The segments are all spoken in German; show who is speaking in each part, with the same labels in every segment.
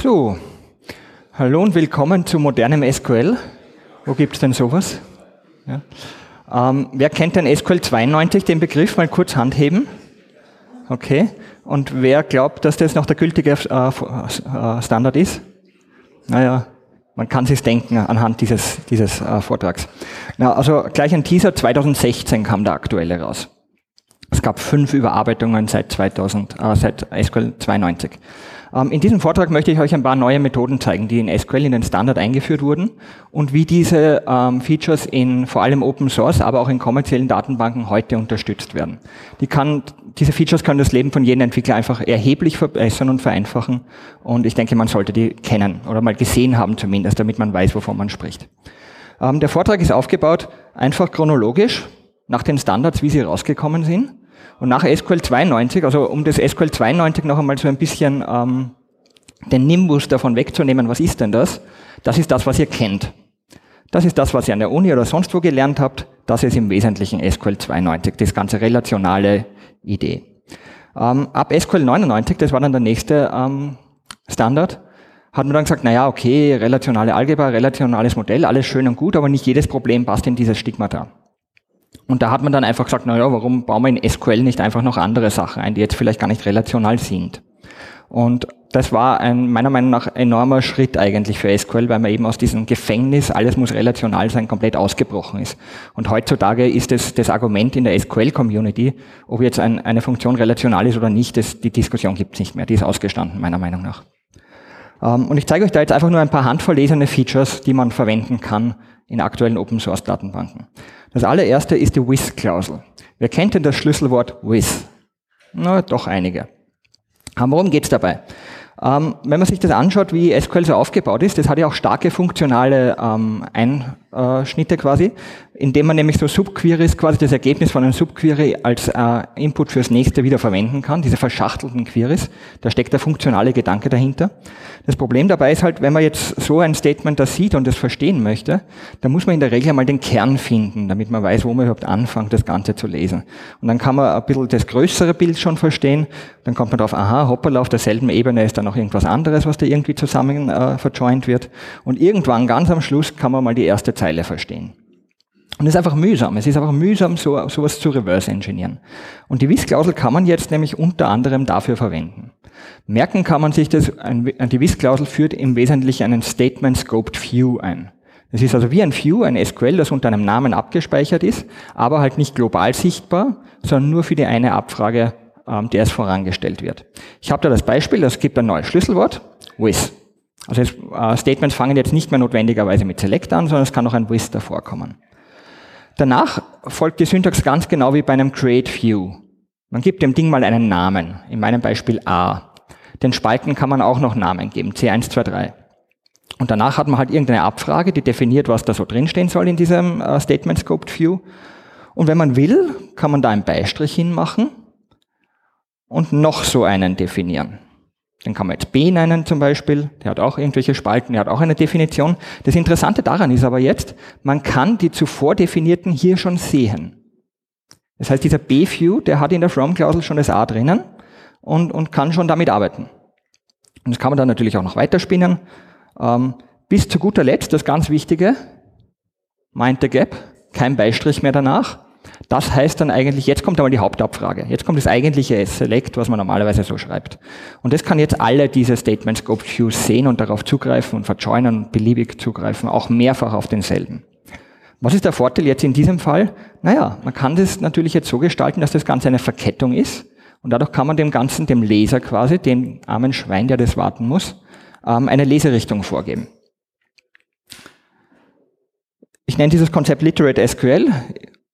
Speaker 1: So, hallo und willkommen zu modernem SQL. Wo gibt es denn sowas? Ja. Ähm, wer kennt den SQL 92, den Begriff? Mal kurz Hand heben. Okay. Und wer glaubt, dass das noch der gültige äh, äh Standard ist? Naja, man kann sich denken anhand dieses, dieses äh, Vortrags. Na, also gleich ein Teaser, 2016 kam der aktuelle raus. Es gab fünf Überarbeitungen seit, 2000, äh, seit SQL 92. Ähm, in diesem Vortrag möchte ich euch ein paar neue Methoden zeigen, die in SQL in den Standard eingeführt wurden und wie diese ähm, Features in vor allem Open Source, aber auch in kommerziellen Datenbanken heute unterstützt werden. Die kann, diese Features können das Leben von jedem Entwickler einfach erheblich verbessern und vereinfachen und ich denke, man sollte die kennen oder mal gesehen haben zumindest, damit man weiß, wovon man spricht. Ähm, der Vortrag ist aufgebaut einfach chronologisch nach den Standards, wie sie rausgekommen sind und nach SQL 92, also um das SQL 92 noch einmal so ein bisschen ähm, den Nimbus davon wegzunehmen, was ist denn das? Das ist das, was ihr kennt. Das ist das, was ihr an der Uni oder sonst wo gelernt habt. Das ist im Wesentlichen SQL 92, das ganze relationale Idee. Ähm, ab SQL 99, das war dann der nächste ähm, Standard, hat man dann gesagt, naja, okay, relationale Algebra, relationales Modell, alles schön und gut, aber nicht jedes Problem passt in dieses Stigmata. Und da hat man dann einfach gesagt, naja, warum bauen wir in SQL nicht einfach noch andere Sachen ein, die jetzt vielleicht gar nicht relational sind. Und das war ein meiner Meinung nach enormer Schritt eigentlich für SQL, weil man eben aus diesem Gefängnis, alles muss relational sein, komplett ausgebrochen ist. Und heutzutage ist es das Argument in der SQL-Community, ob jetzt ein, eine Funktion relational ist oder nicht, das, die Diskussion gibt es nicht mehr. Die ist ausgestanden, meiner Meinung nach. Ähm, und ich zeige euch da jetzt einfach nur ein paar handverlesene Features, die man verwenden kann in aktuellen Open-Source-Datenbanken. Das allererste ist die with-Klausel. Wer kennt denn das Schlüsselwort with? Na, doch einige. Worum geht es dabei? Ähm, wenn man sich das anschaut, wie SQL so aufgebaut ist, das hat ja auch starke funktionale ähm, Einschnitte quasi, indem man nämlich so Subqueries, quasi das Ergebnis von einem Subquery als äh, Input fürs nächste wieder verwenden kann, diese verschachtelten Queries. Da steckt der funktionale Gedanke dahinter. Das Problem dabei ist halt, wenn man jetzt so ein Statement da sieht und das verstehen möchte, dann muss man in der Regel einmal den Kern finden, damit man weiß, wo man überhaupt anfängt, das Ganze zu lesen. Und dann kann man ein bisschen das größere Bild schon verstehen. Dann kommt man drauf, aha, hoppala, auf derselben Ebene ist dann noch irgendwas anderes, was da irgendwie zusammen äh, verjoint wird. Und irgendwann, ganz am Schluss, kann man mal die erste Zeile verstehen. Und es ist einfach mühsam. Es ist einfach mühsam, so, sowas zu reverse engineeren. Und die WIS-Klausel kann man jetzt nämlich unter anderem dafür verwenden. Merken kann man sich das, die WIS-Klausel führt im Wesentlichen einen Statement Scoped View ein. Das ist also wie ein View, ein SQL, das unter einem Namen abgespeichert ist, aber halt nicht global sichtbar, sondern nur für die eine Abfrage, ähm, der es vorangestellt wird. Ich habe da das Beispiel, es gibt ein neues Schlüsselwort, with. Also äh, Statements fangen jetzt nicht mehr notwendigerweise mit Select an, sondern es kann auch ein with davor kommen. Danach folgt die Syntax ganz genau wie bei einem Create View. Man gibt dem Ding mal einen Namen, in meinem Beispiel A. Den Spalten kann man auch noch Namen geben, C1, 2, 3. Und danach hat man halt irgendeine Abfrage, die definiert, was da so drinstehen soll in diesem äh, Statement Scoped View. Und wenn man will, kann man da einen Beistrich hinmachen und noch so einen definieren. Den kann man jetzt B nennen zum Beispiel, der hat auch irgendwelche Spalten, der hat auch eine Definition. Das Interessante daran ist aber jetzt, man kann die zuvor definierten hier schon sehen. Das heißt, dieser B-View, der hat in der From-Klausel schon das A drinnen und, und kann schon damit arbeiten. Und das kann man dann natürlich auch noch weiterspinnen. Ähm, bis zu guter Letzt, das ganz Wichtige, Mind the Gap, kein Beistrich mehr danach. Das heißt dann eigentlich, jetzt kommt einmal die Hauptabfrage. Jetzt kommt das eigentliche Select, was man normalerweise so schreibt. Und das kann jetzt alle diese Statement Scope Views sehen und darauf zugreifen und verjoinen und beliebig zugreifen, auch mehrfach auf denselben. Was ist der Vorteil jetzt in diesem Fall? Naja, man kann das natürlich jetzt so gestalten, dass das Ganze eine Verkettung ist. Und dadurch kann man dem Ganzen, dem Leser quasi, dem armen Schwein, der das warten muss, ähm, eine Leserichtung vorgeben. Ich nenne dieses Konzept Literate SQL.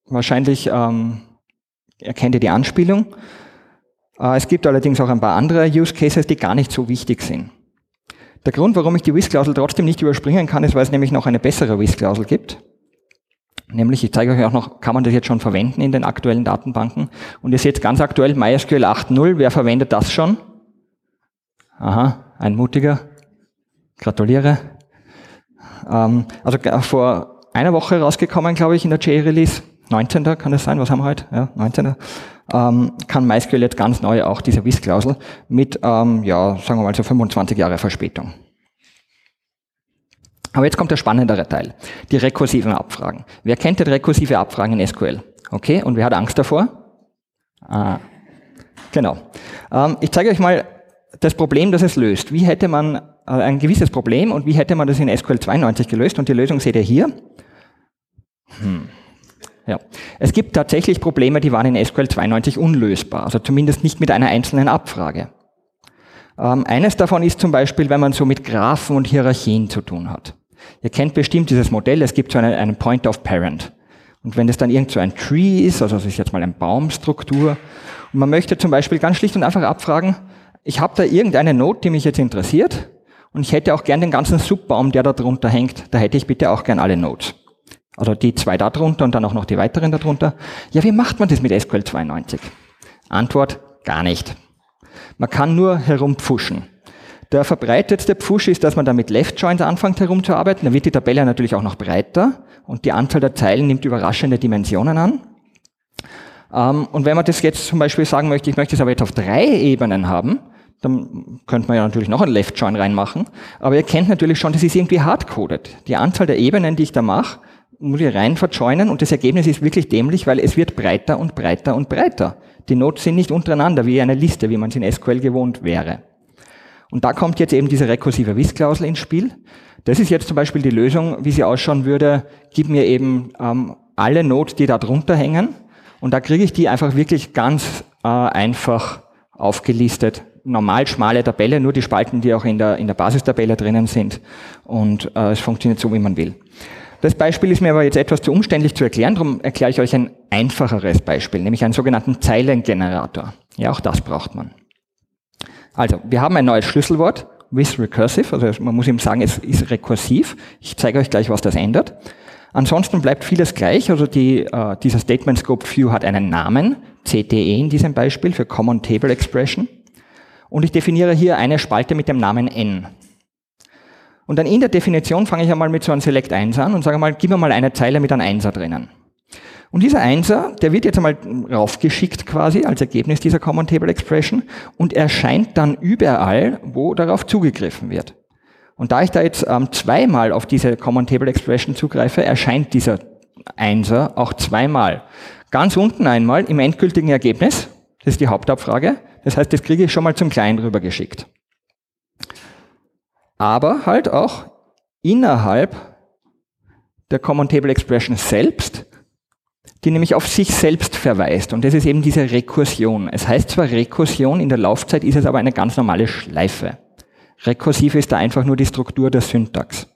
Speaker 1: Wahrscheinlich ähm, erkennt ihr die Anspielung. Äh, es gibt allerdings auch ein paar andere Use Cases, die gar nicht so wichtig sind. Der Grund, warum ich die WIS-Klausel trotzdem nicht überspringen kann, ist, weil es nämlich noch eine bessere WIS-Klausel gibt. Nämlich, ich zeige euch auch noch, kann man das jetzt schon verwenden in den aktuellen Datenbanken. Und ihr seht ganz aktuell MySQL 8.0. Wer verwendet das schon? Aha, ein mutiger. Gratuliere. Ähm, also vor einer Woche rausgekommen, glaube ich, in der J-Release. 19. kann das sein? Was haben wir heute? Ja, 19. ähm, kann MySQL jetzt ganz neu auch diese WIS-Klausel mit, ähm, ja, sagen wir mal so 25 Jahre Verspätung. Aber jetzt kommt der spannendere Teil, die rekursiven Abfragen. Wer kennt denn rekursive Abfragen in SQL? Okay, und wer hat Angst davor? Ah, genau. Ähm, ich zeige euch mal das Problem, das es löst. Wie hätte man äh, ein gewisses Problem und wie hätte man das in SQL 92 gelöst? Und die Lösung seht ihr hier. Hm. Ja. Es gibt tatsächlich Probleme, die waren in SQL 92 unlösbar, also zumindest nicht mit einer einzelnen Abfrage. Ähm, eines davon ist zum Beispiel, wenn man so mit Graphen und Hierarchien zu tun hat. Ihr kennt bestimmt dieses Modell, es gibt so eine, einen Point of Parent. Und wenn das dann irgend so ein Tree ist, also das ist jetzt mal eine Baumstruktur, und man möchte zum Beispiel ganz schlicht und einfach abfragen, ich habe da irgendeine Note, die mich jetzt interessiert, und ich hätte auch gern den ganzen Subbaum, der da drunter hängt, da hätte ich bitte auch gern alle Nodes. Also die zwei da drunter und dann auch noch die weiteren darunter. Ja, wie macht man das mit SQL 92? Antwort, gar nicht. Man kann nur herumpfuschen. Der verbreitetste Pfusch ist, dass man da mit Left Joins anfängt herumzuarbeiten. Dann wird die Tabelle natürlich auch noch breiter und die Anzahl der Zeilen nimmt überraschende Dimensionen an. Ähm, und wenn man das jetzt zum Beispiel sagen möchte, ich möchte es aber jetzt auf drei Ebenen haben, dann könnte man ja natürlich noch einen Left Join reinmachen. Aber ihr kennt natürlich schon, das ist irgendwie hardcoded. Die Anzahl der Ebenen, die ich da mache, muss ich rein verjoinen und das Ergebnis ist wirklich dämlich, weil es wird breiter und breiter und breiter. Die Notes sind nicht untereinander wie eine Liste, wie man es in SQL gewohnt wäre. Und da kommt jetzt eben diese rekursive WIS-Klausel ins Spiel. Das ist jetzt zum Beispiel die Lösung, wie sie ausschauen würde, gib mir eben ähm, alle Notes, die da drunter hängen und da kriege ich die einfach wirklich ganz äh, einfach aufgelistet. Normal schmale Tabelle, nur die Spalten, die auch in der, in der Basistabelle drinnen sind und äh, es funktioniert so, wie man will. Das Beispiel ist mir aber jetzt etwas zu umständlich zu erklären, darum erkläre ich euch ein einfacheres Beispiel, nämlich einen sogenannten Zeilengenerator. Ja, auch das braucht man. Also, wir haben ein neues Schlüsselwort, with recursive, also man muss ihm sagen, es ist rekursiv. Ich zeige euch gleich, was das ändert. Ansonsten bleibt vieles gleich, also die, äh, dieser Statement Scope View hat einen Namen, CTE in diesem Beispiel für Common Table Expression. Und ich definiere hier eine Spalte mit dem Namen n. Und dann in der Definition fange ich einmal mit so einem Select 1 an und sage mal, gib mir mal eine Zeile mit einem Einser drinnen. Und dieser Einser, der wird jetzt einmal raufgeschickt quasi als Ergebnis dieser Common Table Expression und erscheint dann überall, wo darauf zugegriffen wird. Und da ich da jetzt ähm, zweimal auf diese Common Table Expression zugreife, erscheint dieser Einser auch zweimal. Ganz unten einmal im endgültigen Ergebnis, das ist die Hauptabfrage, das heißt, das kriege ich schon mal zum Kleinen rübergeschickt aber halt auch innerhalb der Common Table Expression selbst, die nämlich auf sich selbst verweist. Und das ist eben diese Rekursion. Es heißt zwar Rekursion, in der Laufzeit ist es aber eine ganz normale Schleife. Rekursiv ist da einfach nur die Struktur der Syntax.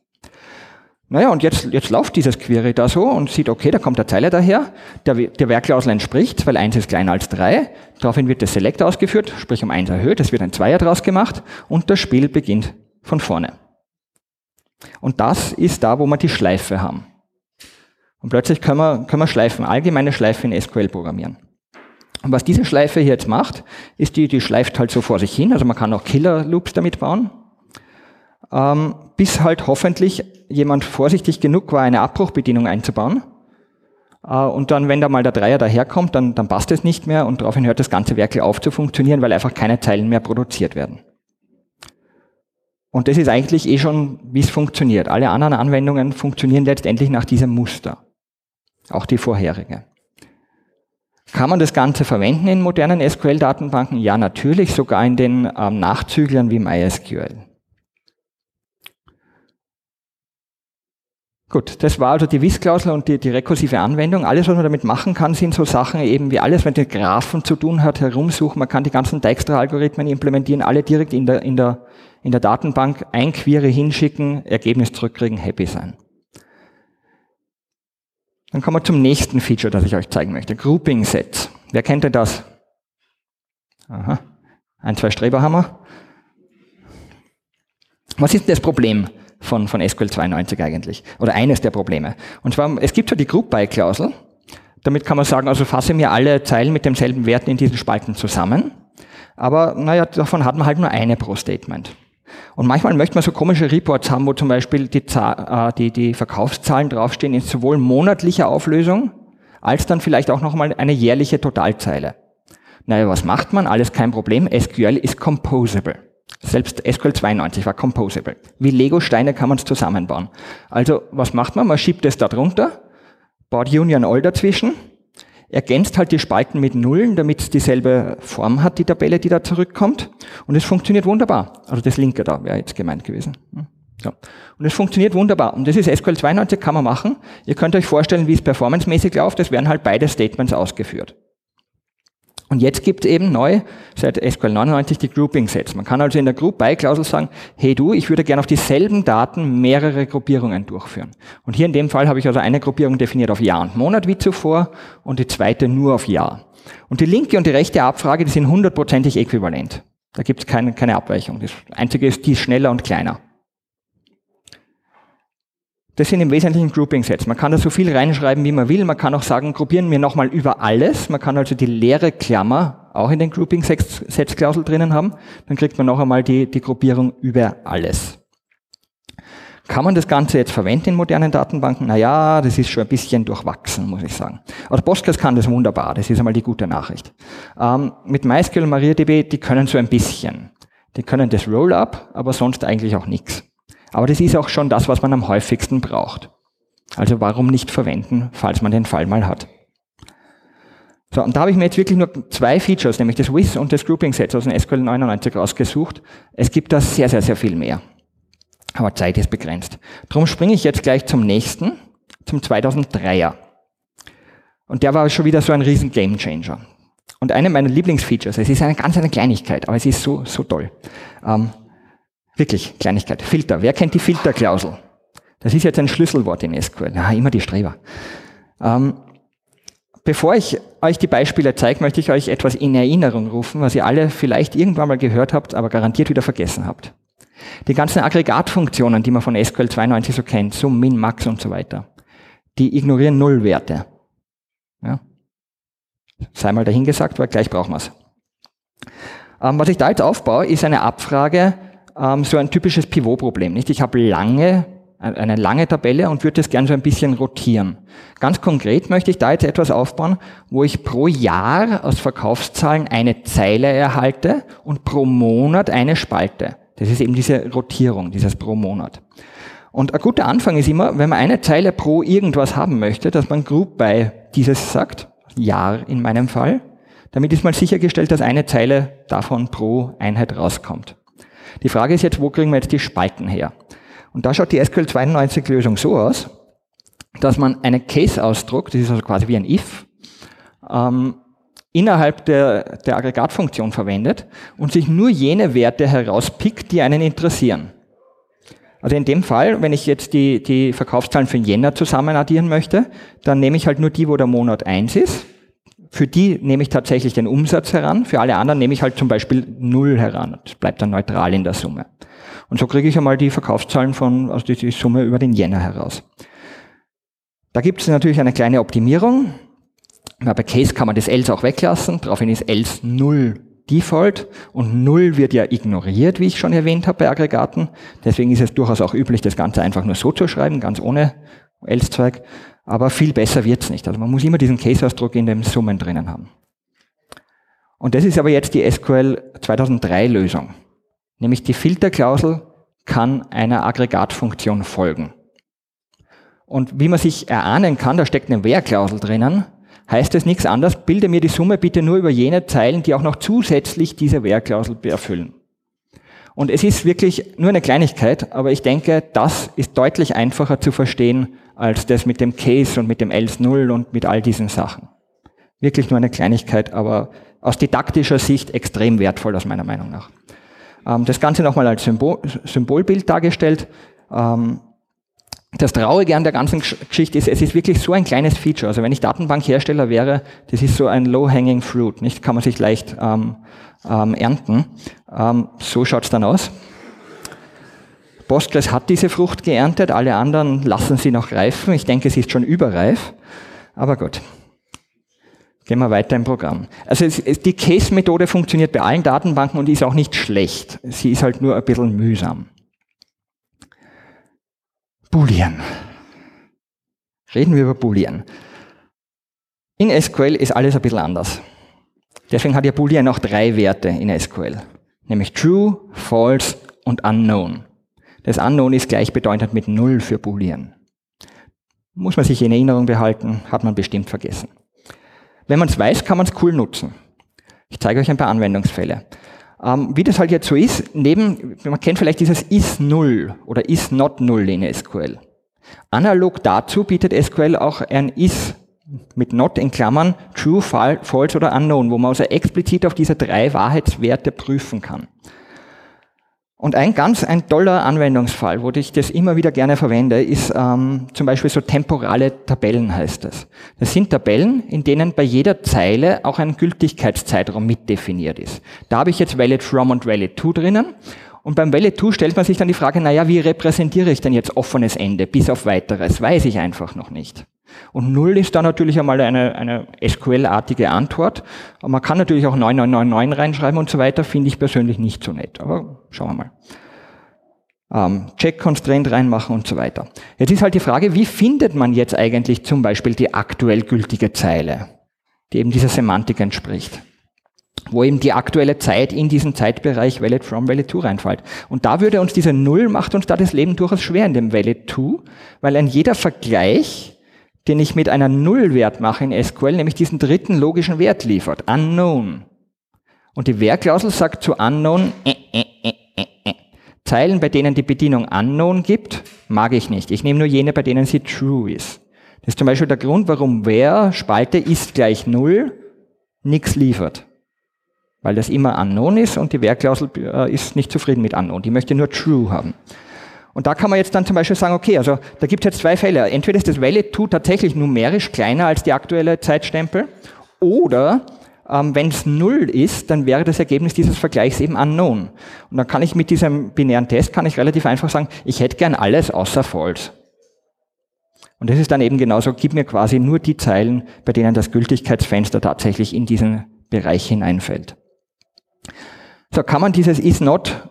Speaker 1: Naja, und jetzt, jetzt läuft dieses Query da so und sieht, okay, da kommt der Zeile daher, der, der Werklausel entspricht, weil 1 ist kleiner als 3, daraufhin wird der Select ausgeführt, sprich um 1 erhöht, es wird ein Zweier draus gemacht und das Spiel beginnt von vorne. Und das ist da, wo wir die Schleife haben. Und plötzlich können wir, können wir Schleifen, allgemeine Schleife in SQL programmieren. Und was diese Schleife hier jetzt macht, ist die, die schleift halt so vor sich hin. Also man kann auch Killer-Loops damit bauen. Ähm, bis halt hoffentlich jemand vorsichtig genug war, eine Abbruchbedienung einzubauen. Äh, und dann, wenn da mal der Dreier daherkommt, dann, dann passt es nicht mehr und daraufhin hört das ganze Werkel auf zu funktionieren, weil einfach keine Zeilen mehr produziert werden. Und das ist eigentlich eh schon, wie es funktioniert. Alle anderen Anwendungen funktionieren letztendlich nach diesem Muster. Auch die vorherige. Kann man das Ganze verwenden in modernen SQL-Datenbanken? Ja, natürlich, sogar in den ähm, Nachzüglern wie MySQL. Gut, das war also die WIS-Klausel und die, die, rekursive Anwendung. Alles, was man damit machen kann, sind so Sachen eben wie alles, was mit Graphen zu tun hat, herumsuchen. Man kann die ganzen Dijkstra-Algorithmen implementieren, alle direkt in der, in, der, in der Datenbank ein Query hinschicken, Ergebnis zurückkriegen, happy sein. Dann kommen wir zum nächsten Feature, das ich euch zeigen möchte. Grouping Sets. Wer kennt denn das? Aha. Ein, zwei Streberhammer. Was ist denn das Problem? von, von SQL 92 eigentlich. Oder eines der Probleme. Und zwar, es gibt so die Group-by-Klausel. Damit kann man sagen, also fasse mir alle Zeilen mit demselben Wert in diesen Spalten zusammen. Aber naja, davon hat man halt nur eine pro Statement. Und manchmal möchte man so komische Reports haben, wo zum Beispiel die, äh, die, die Verkaufszahlen draufstehen in sowohl monatlicher Auflösung als dann vielleicht auch nochmal eine jährliche Totalzeile. Naja, was macht man? Alles kein Problem. SQL ist composable. Selbst SQL 92 war composable. Wie Lego-Steine kann man es zusammenbauen. Also, was macht man? Man schiebt es da drunter, baut Union All dazwischen, ergänzt halt die Spalten mit Nullen, damit es dieselbe Form hat, die Tabelle, die da zurückkommt. Und es funktioniert wunderbar. Also das linke da wäre jetzt gemeint gewesen. Hm. Ja. Und es funktioniert wunderbar. Und das ist SQL 92, kann man machen. Ihr könnt euch vorstellen, wie es performancemäßig läuft. Es werden halt beide Statements ausgeführt. Und jetzt gibt es eben neu, seit SQL 99, die Grouping Sets. Man kann also in der Group by Klausel sagen, hey du, ich würde gerne auf dieselben Daten mehrere Gruppierungen durchführen. Und hier in dem Fall habe ich also eine Gruppierung definiert auf Jahr und Monat wie zuvor und die zweite nur auf Jahr. Und die linke und die rechte Abfrage, die sind hundertprozentig äquivalent. Da gibt es keine, keine Abweichung. Das Einzige ist, die ist schneller und kleiner. Das sind im Wesentlichen Grouping-Sets. Man kann da so viel reinschreiben, wie man will. Man kann auch sagen, gruppieren wir nochmal über alles. Man kann also die leere Klammer auch in den Grouping-Sets-Klausel drinnen haben. Dann kriegt man noch einmal die, die Gruppierung über alles. Kann man das Ganze jetzt verwenden in modernen Datenbanken? Naja, das ist schon ein bisschen durchwachsen, muss ich sagen. Aber Postgres kann das wunderbar. Das ist einmal die gute Nachricht. Ähm, mit MySQL und MariaDB, die können so ein bisschen. Die können das Rollup, aber sonst eigentlich auch nichts. Aber das ist auch schon das, was man am häufigsten braucht. Also warum nicht verwenden, falls man den Fall mal hat. So, und da habe ich mir jetzt wirklich nur zwei Features, nämlich das WIS und das Grouping Set aus dem SQL 99 rausgesucht. Es gibt da sehr, sehr, sehr viel mehr. Aber Zeit ist begrenzt. Darum springe ich jetzt gleich zum nächsten, zum 2003er. Und der war schon wieder so ein riesen Gamechanger. Und eine meiner Lieblingsfeatures, es ist eine ganz eine Kleinigkeit, aber es ist so, so toll. Ähm, Wirklich, Kleinigkeit. Filter. Wer kennt die Filterklausel? Das ist jetzt ein Schlüsselwort in SQL. Ja, immer die Streber. Ähm, bevor ich euch die Beispiele zeige, möchte ich euch etwas in Erinnerung rufen, was ihr alle vielleicht irgendwann mal gehört habt, aber garantiert wieder vergessen habt. Die ganzen Aggregatfunktionen, die man von SQL 92 so kennt, Sum, Min, Max und so weiter, die ignorieren Nullwerte. Ja? Sei mal dahingesagt, weil gleich brauchen wir es. Ähm, was ich da jetzt aufbaue, ist eine Abfrage, ähm, so ein typisches Pivot-Problem. Nicht? Ich habe lange, eine lange Tabelle und würde das gerne so ein bisschen rotieren. Ganz konkret möchte ich da jetzt etwas aufbauen, wo ich pro Jahr aus Verkaufszahlen eine Zeile erhalte und pro Monat eine Spalte. Das ist eben diese Rotierung, dieses pro Monat. Und ein guter Anfang ist immer, wenn man eine Zeile pro irgendwas haben möchte, dass man Group by dieses sagt, Jahr in meinem Fall. Damit ist mal sichergestellt, dass eine Zeile davon pro Einheit rauskommt. Die Frage ist jetzt, wo kriegen wir jetzt die Spalten her? Und da schaut die SQL 92 Lösung so aus, dass man einen Case-Ausdruck, das ist also quasi wie ein if, ähm, innerhalb der, der Aggregatfunktion verwendet und sich nur jene Werte herauspickt, die einen interessieren. Also in dem Fall, wenn ich jetzt die, die Verkaufszahlen für Jänner zusammen addieren möchte, dann nehme ich halt nur die, wo der Monat eins ist für die nehme ich tatsächlich den Umsatz heran, für alle anderen nehme ich halt zum Beispiel null heran. Das bleibt dann neutral in der Summe. Und so kriege ich einmal die Verkaufszahlen von, also die Summe über den Jänner heraus. Da gibt es natürlich eine kleine Optimierung. Bei Case kann man das else auch weglassen. Daraufhin ist else null Default und null wird ja ignoriert, wie ich schon erwähnt habe bei Aggregaten. Deswegen ist es durchaus auch üblich, das Ganze einfach nur so zu schreiben, ganz ohne else-Zeug. Aber viel besser wird's nicht. Also man muss immer diesen Case-Ausdruck in den Summen drinnen haben. Und das ist aber jetzt die SQL 2003 Lösung. Nämlich die Filterklausel kann einer Aggregatfunktion folgen. Und wie man sich erahnen kann, da steckt eine Where-Klausel drinnen, heißt es nichts anderes, bilde mir die Summe bitte nur über jene Zeilen, die auch noch zusätzlich diese Where-Klausel erfüllen. Und es ist wirklich nur eine Kleinigkeit, aber ich denke, das ist deutlich einfacher zu verstehen als das mit dem Case und mit dem else 0 und mit all diesen Sachen. Wirklich nur eine Kleinigkeit, aber aus didaktischer Sicht extrem wertvoll aus meiner Meinung nach. Ähm, das Ganze nochmal als Symbol, Symbolbild dargestellt. Ähm, das Traurige an der ganzen Geschichte ist, es ist wirklich so ein kleines Feature. Also wenn ich Datenbankhersteller wäre, das ist so ein low-hanging fruit, nicht? Kann man sich leicht ähm, ähm, ernten. Ähm, so schaut's dann aus. Postgres hat diese Frucht geerntet, alle anderen lassen sie noch reifen. Ich denke, sie ist schon überreif, aber gut. Gehen wir weiter im Programm. Also es, es, die Case-Methode funktioniert bei allen Datenbanken und ist auch nicht schlecht. Sie ist halt nur ein bisschen mühsam. Boolean. Reden wir über Boolean. In SQL ist alles ein bisschen anders. Deswegen hat ja Boolean auch drei Werte in SQL, nämlich true, false und unknown. Das unknown ist gleichbedeutend mit null für Boolean. Muss man sich in Erinnerung behalten, hat man bestimmt vergessen. Wenn man es weiß, kann man es cool nutzen. Ich zeige euch ein paar Anwendungsfälle. Ähm, wie das halt jetzt so ist, neben, man kennt vielleicht dieses is null oder is not null in SQL. Analog dazu bietet SQL auch ein is mit not in Klammern true, false oder unknown, wo man also explizit auf diese drei Wahrheitswerte prüfen kann. Und ein ganz ein toller Anwendungsfall, wo ich das immer wieder gerne verwende, ist ähm, zum Beispiel so temporale Tabellen heißt das. Das sind Tabellen, in denen bei jeder Zeile auch ein Gültigkeitszeitraum mitdefiniert ist. Da habe ich jetzt valid from und valid to drinnen. Und beim valid to stellt man sich dann die Frage, naja, wie repräsentiere ich denn jetzt offenes Ende bis auf weiteres? Weiß ich einfach noch nicht. Und Null ist da natürlich einmal eine, eine SQL-artige Antwort. Aber man kann natürlich auch 9999 reinschreiben und so weiter, finde ich persönlich nicht so nett. Aber schauen wir mal. Ähm, Check-Constraint reinmachen und so weiter. Jetzt ist halt die Frage, wie findet man jetzt eigentlich zum Beispiel die aktuell gültige Zeile, die eben dieser Semantik entspricht? wo eben die aktuelle Zeit in diesen Zeitbereich valid from, valid to reinfällt. Und da würde uns diese Null, macht uns da das Leben durchaus schwer in dem valid to, weil ein jeder Vergleich den ich mit einer Nullwert mache in SQL, nämlich diesen dritten logischen Wert liefert, unknown. Und die Werklausel sagt zu unknown, äh, äh, äh, äh, äh. Zeilen, bei denen die Bedienung unknown gibt, mag ich nicht. Ich nehme nur jene, bei denen sie true ist. Das ist zum Beispiel der Grund, warum where Spalte ist gleich null nichts liefert. Weil das immer unknown ist und die Werklausel äh, ist nicht zufrieden mit unknown. Die möchte nur true haben. Und da kann man jetzt dann zum Beispiel sagen, okay, also da gibt es jetzt zwei Fälle. Entweder ist das Valid to tatsächlich numerisch kleiner als die aktuelle Zeitstempel oder ähm, wenn es null ist, dann wäre das Ergebnis dieses Vergleichs eben unknown. Und dann kann ich mit diesem binären Test kann ich relativ einfach sagen, ich hätte gern alles außer false. Und das ist dann eben genauso, gib mir quasi nur die Zeilen, bei denen das Gültigkeitsfenster tatsächlich in diesen Bereich hineinfällt. So kann man dieses is not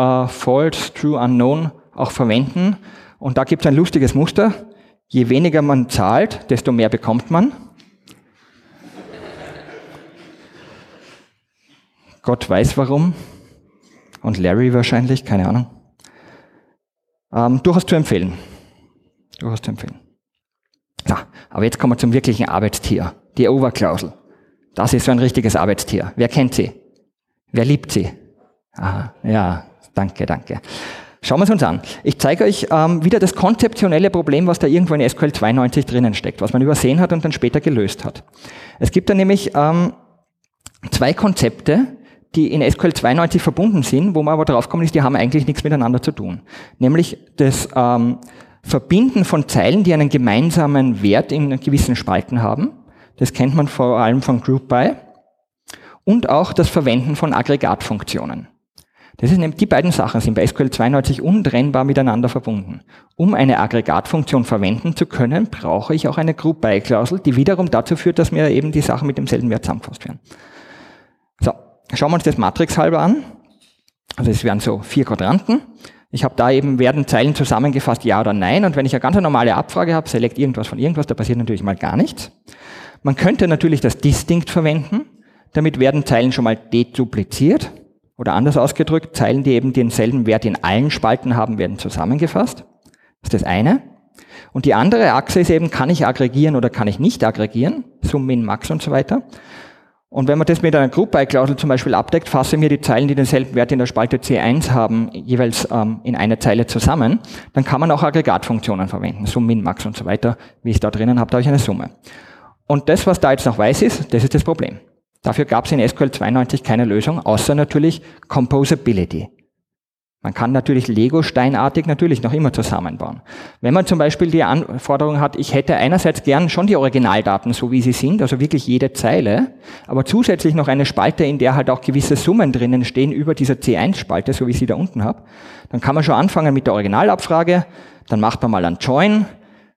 Speaker 1: uh, false, true, unknown auch verwenden. Und da gibt es ein lustiges Muster. Je weniger man zahlt, desto mehr bekommt man. Gott weiß warum. Und Larry wahrscheinlich, keine Ahnung. Ähm, durchaus zu empfehlen. Durchaus zu empfehlen. Ja, aber jetzt kommen wir zum wirklichen Arbeitstier. Die Overklausel. Das ist so ein richtiges Arbeitstier. Wer kennt sie? Wer liebt sie? Aha, ja, danke, danke. Schauen wir es uns an. Ich zeige euch ähm, wieder das konzeptionelle Problem, was da irgendwo in SQL 92 drinnen steckt, was man übersehen hat und dann später gelöst hat. Es gibt da nämlich ähm, zwei Konzepte, die in SQL 92 verbunden sind, wo man aber drauf kommen ist, die haben eigentlich nichts miteinander zu tun. Nämlich das ähm, Verbinden von Zeilen, die einen gemeinsamen Wert in gewissen Spalten haben. Das kennt man vor allem von Group By. Und auch das Verwenden von Aggregatfunktionen. Das ist nämlich, die beiden Sachen sind bei SQL 92 untrennbar miteinander verbunden. Um eine Aggregatfunktion verwenden zu können, brauche ich auch eine Group-by-Klausel, die wiederum dazu führt, dass mir eben die Sachen mit demselben Wert zusammengefasst werden. So, schauen wir uns das Matrix halber an. Also es wären so vier Quadranten. Ich habe da eben, werden Zeilen zusammengefasst, ja oder nein. Und wenn ich eine ganz normale Abfrage habe, select irgendwas von irgendwas, da passiert natürlich mal gar nichts. Man könnte natürlich das Distinct verwenden. Damit werden Zeilen schon mal dedupliziert. Oder anders ausgedrückt, Zeilen, die eben denselben Wert in allen Spalten haben, werden zusammengefasst. Das ist das eine. Und die andere Achse ist eben, kann ich aggregieren oder kann ich nicht aggregieren? Sum, Min, Max und so weiter. Und wenn man das mit einer Group-by-Klausel zum Beispiel abdeckt, fasse mir die Zeilen, die denselben Wert in der Spalte C1 haben, jeweils ähm, in einer Zeile zusammen, dann kann man auch Aggregatfunktionen verwenden. Sum, Min, Max und so weiter. Wie ich da drinnen habe, da habe ich eine Summe. Und das, was da jetzt noch weiß ist, das ist das Problem. Dafür gab es in SQL 92 keine Lösung, außer natürlich Composability. Man kann natürlich Lego-steinartig natürlich noch immer zusammenbauen. Wenn man zum Beispiel die Anforderung hat, ich hätte einerseits gern schon die Originaldaten, so wie sie sind, also wirklich jede Zeile, aber zusätzlich noch eine Spalte, in der halt auch gewisse Summen drinnen stehen über dieser C1-Spalte, so wie ich sie da unten habe, dann kann man schon anfangen mit der Originalabfrage, dann macht man mal einen Join,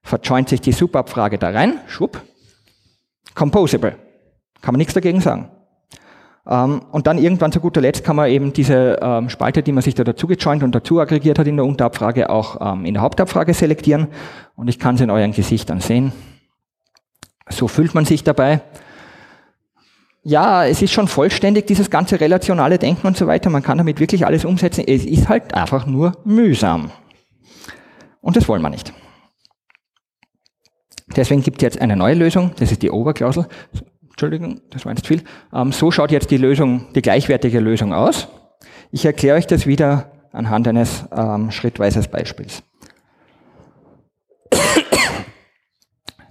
Speaker 1: verjoint sich die Subabfrage da rein, schwupp, Composable. Kann man nichts dagegen sagen. Ähm, und dann irgendwann zu guter Letzt kann man eben diese ähm, Spalte, die man sich da dazu gejoint und dazu aggregiert hat in der Unterabfrage, auch ähm, in der Hauptabfrage selektieren. Und ich kann es in euren Gesichtern sehen. So fühlt man sich dabei. ja, es ist schon vollständig, dieses ganze relationale Denken und so weiter. Man kann damit wirklich alles umsetzen. Es ist halt einfach nur mühsam. Und das wollen wir nicht. Deswegen gibt es jetzt eine neue Lösung. Das ist die Overklausel. Entschuldigung, das war jetzt viel. Ähm, so schaut jetzt die Lösung, die gleichwertige Lösung aus. Ich erkläre euch das wieder anhand eines ähm, schrittweises Beispiels.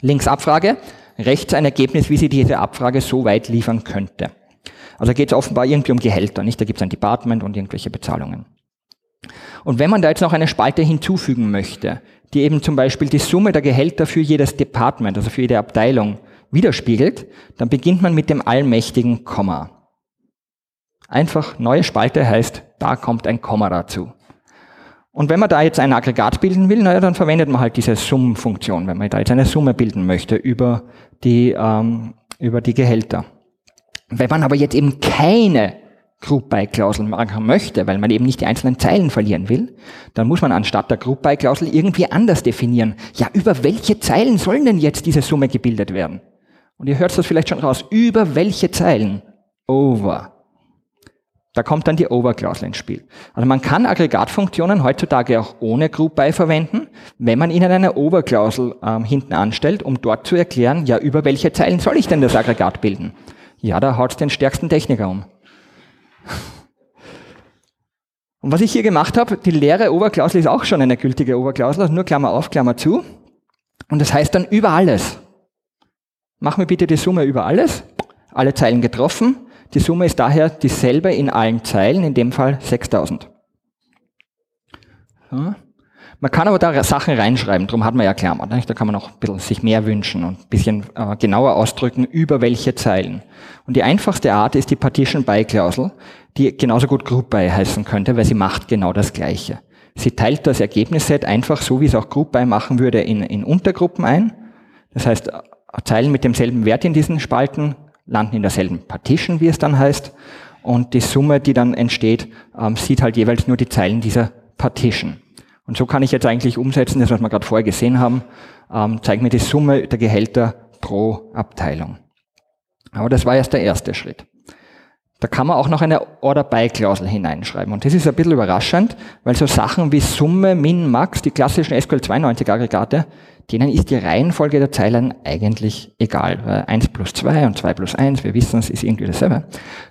Speaker 1: Links Abfrage, rechts ein Ergebnis, wie sie diese Abfrage so weit liefern könnte. Also geht es offenbar irgendwie um Gehälter, nicht? Da gibt es ein Department und irgendwelche Bezahlungen. Und wenn man da jetzt noch eine Spalte hinzufügen möchte, die eben zum Beispiel die Summe der Gehälter für jedes Department, also für jede Abteilung, widerspiegelt, dann beginnt man mit dem allmächtigen Komma. Einfach neue Spalte heißt, da kommt ein Komma dazu. Und wenn man da jetzt ein Aggregat bilden will, naja, dann verwendet man halt diese Summenfunktion, wenn man da jetzt eine Summe bilden möchte über die, ähm, über die Gehälter. Wenn man aber jetzt eben keine Group-by-Klausel machen möchte, weil man eben nicht die einzelnen Zeilen verlieren will, dann muss man anstatt der Group-by-Klausel irgendwie anders definieren. Ja, über welche Zeilen sollen denn jetzt diese Summe gebildet werden? Und ihr hört das vielleicht schon raus. Über welche Zeilen? Over. Da kommt dann die Over-Klausel ins Spiel. Also man kann Aggregatfunktionen heutzutage auch ohne Group by verwenden, wenn man ihnen eine Over-Klausel ähm, hinten anstellt, um dort zu erklären, ja, über welche Zeilen soll ich denn das Aggregat bilden? Ja, da haut den stärksten Techniker um. Und was ich hier gemacht habe, die leere Oberklausel ist auch schon eine gültige Oberklausel, also nur Klammer auf, Klammer zu. Und das heißt dann über alles. Mach mir bitte die Summe über alles, alle Zeilen getroffen, die Summe ist daher dieselbe in allen Zeilen, in dem Fall 6000. So. Man kann aber da Sachen reinschreiben, darum hat man ja Klammern. Nicht? Da kann man noch ein bisschen sich mehr wünschen und ein bisschen äh, genauer ausdrücken, über welche Zeilen. Und die einfachste Art ist die Partition by Klausel, die genauso gut Group by heißen könnte, weil sie macht genau das Gleiche. Sie teilt das Ergebnisset einfach so, wie es auch Group by machen würde, in, in Untergruppen ein. Das heißt, Zeilen mit demselben Wert in diesen Spalten landen in derselben Partition, wie es dann heißt. Und die Summe, die dann entsteht, ähm, sieht halt jeweils nur die Zeilen dieser Partition. Und so kann ich jetzt eigentlich umsetzen, das was wir gerade vorher gesehen haben, ähm, zeigt mir die Summe der Gehälter pro Abteilung. Aber das war erst der erste Schritt. Da kann man auch noch eine Order-by-Klausel hineinschreiben. Und das ist ein bisschen überraschend, weil so Sachen wie Summe, Min, Max, die klassischen SQL 92 Aggregate, denen ist die Reihenfolge der Zeilen eigentlich egal. Weil 1 plus 2 und 2 plus 1, wir wissen, es ist irgendwie dasselbe.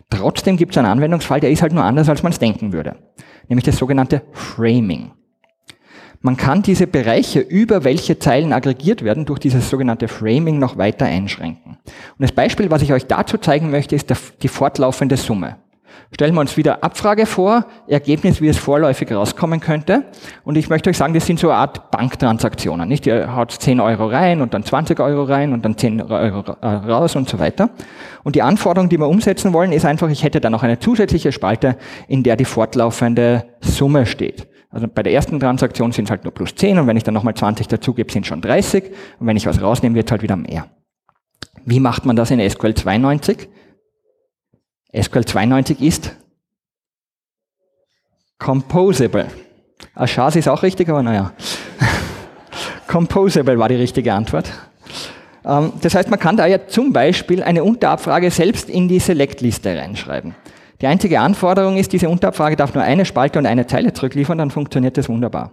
Speaker 1: Trotzdem gibt es einen Anwendungsfall, der ist halt nur anders, als man es denken würde. Nämlich das sogenannte Framing. Man kann diese Bereiche, über welche Zeilen aggregiert werden, durch dieses sogenannte Framing noch weiter einschränken. Und das Beispiel, was ich euch dazu zeigen möchte, ist die fortlaufende Summe. Stellen wir uns wieder Abfrage vor, Ergebnis, wie es vorläufig rauskommen könnte. Und ich möchte euch sagen, das sind so eine Art Banktransaktionen. Nicht? Ihr haut 10 Euro rein und dann 20 Euro rein und dann 10 Euro raus und so weiter. Und die Anforderung, die wir umsetzen wollen, ist einfach, ich hätte da noch eine zusätzliche Spalte, in der die fortlaufende Summe steht. Also bei der ersten Transaktion sind es halt nur plus 10 und wenn ich dann nochmal 20 dazugebe, sind schon 30 und wenn ich was rausnehme, wird es halt wieder mehr. Wie macht man das in SQL 92? SQL 92 ist composable. Ashas ist auch richtig, aber naja. composable war die richtige Antwort. Ähm, das heißt, man kann da ja zum Beispiel eine Unterabfrage selbst in die Select-Liste reinschreiben. Die einzige Anforderung ist, diese Unterabfrage darf nur eine Spalte und eine Zeile zurückliefern, dann funktioniert das wunderbar.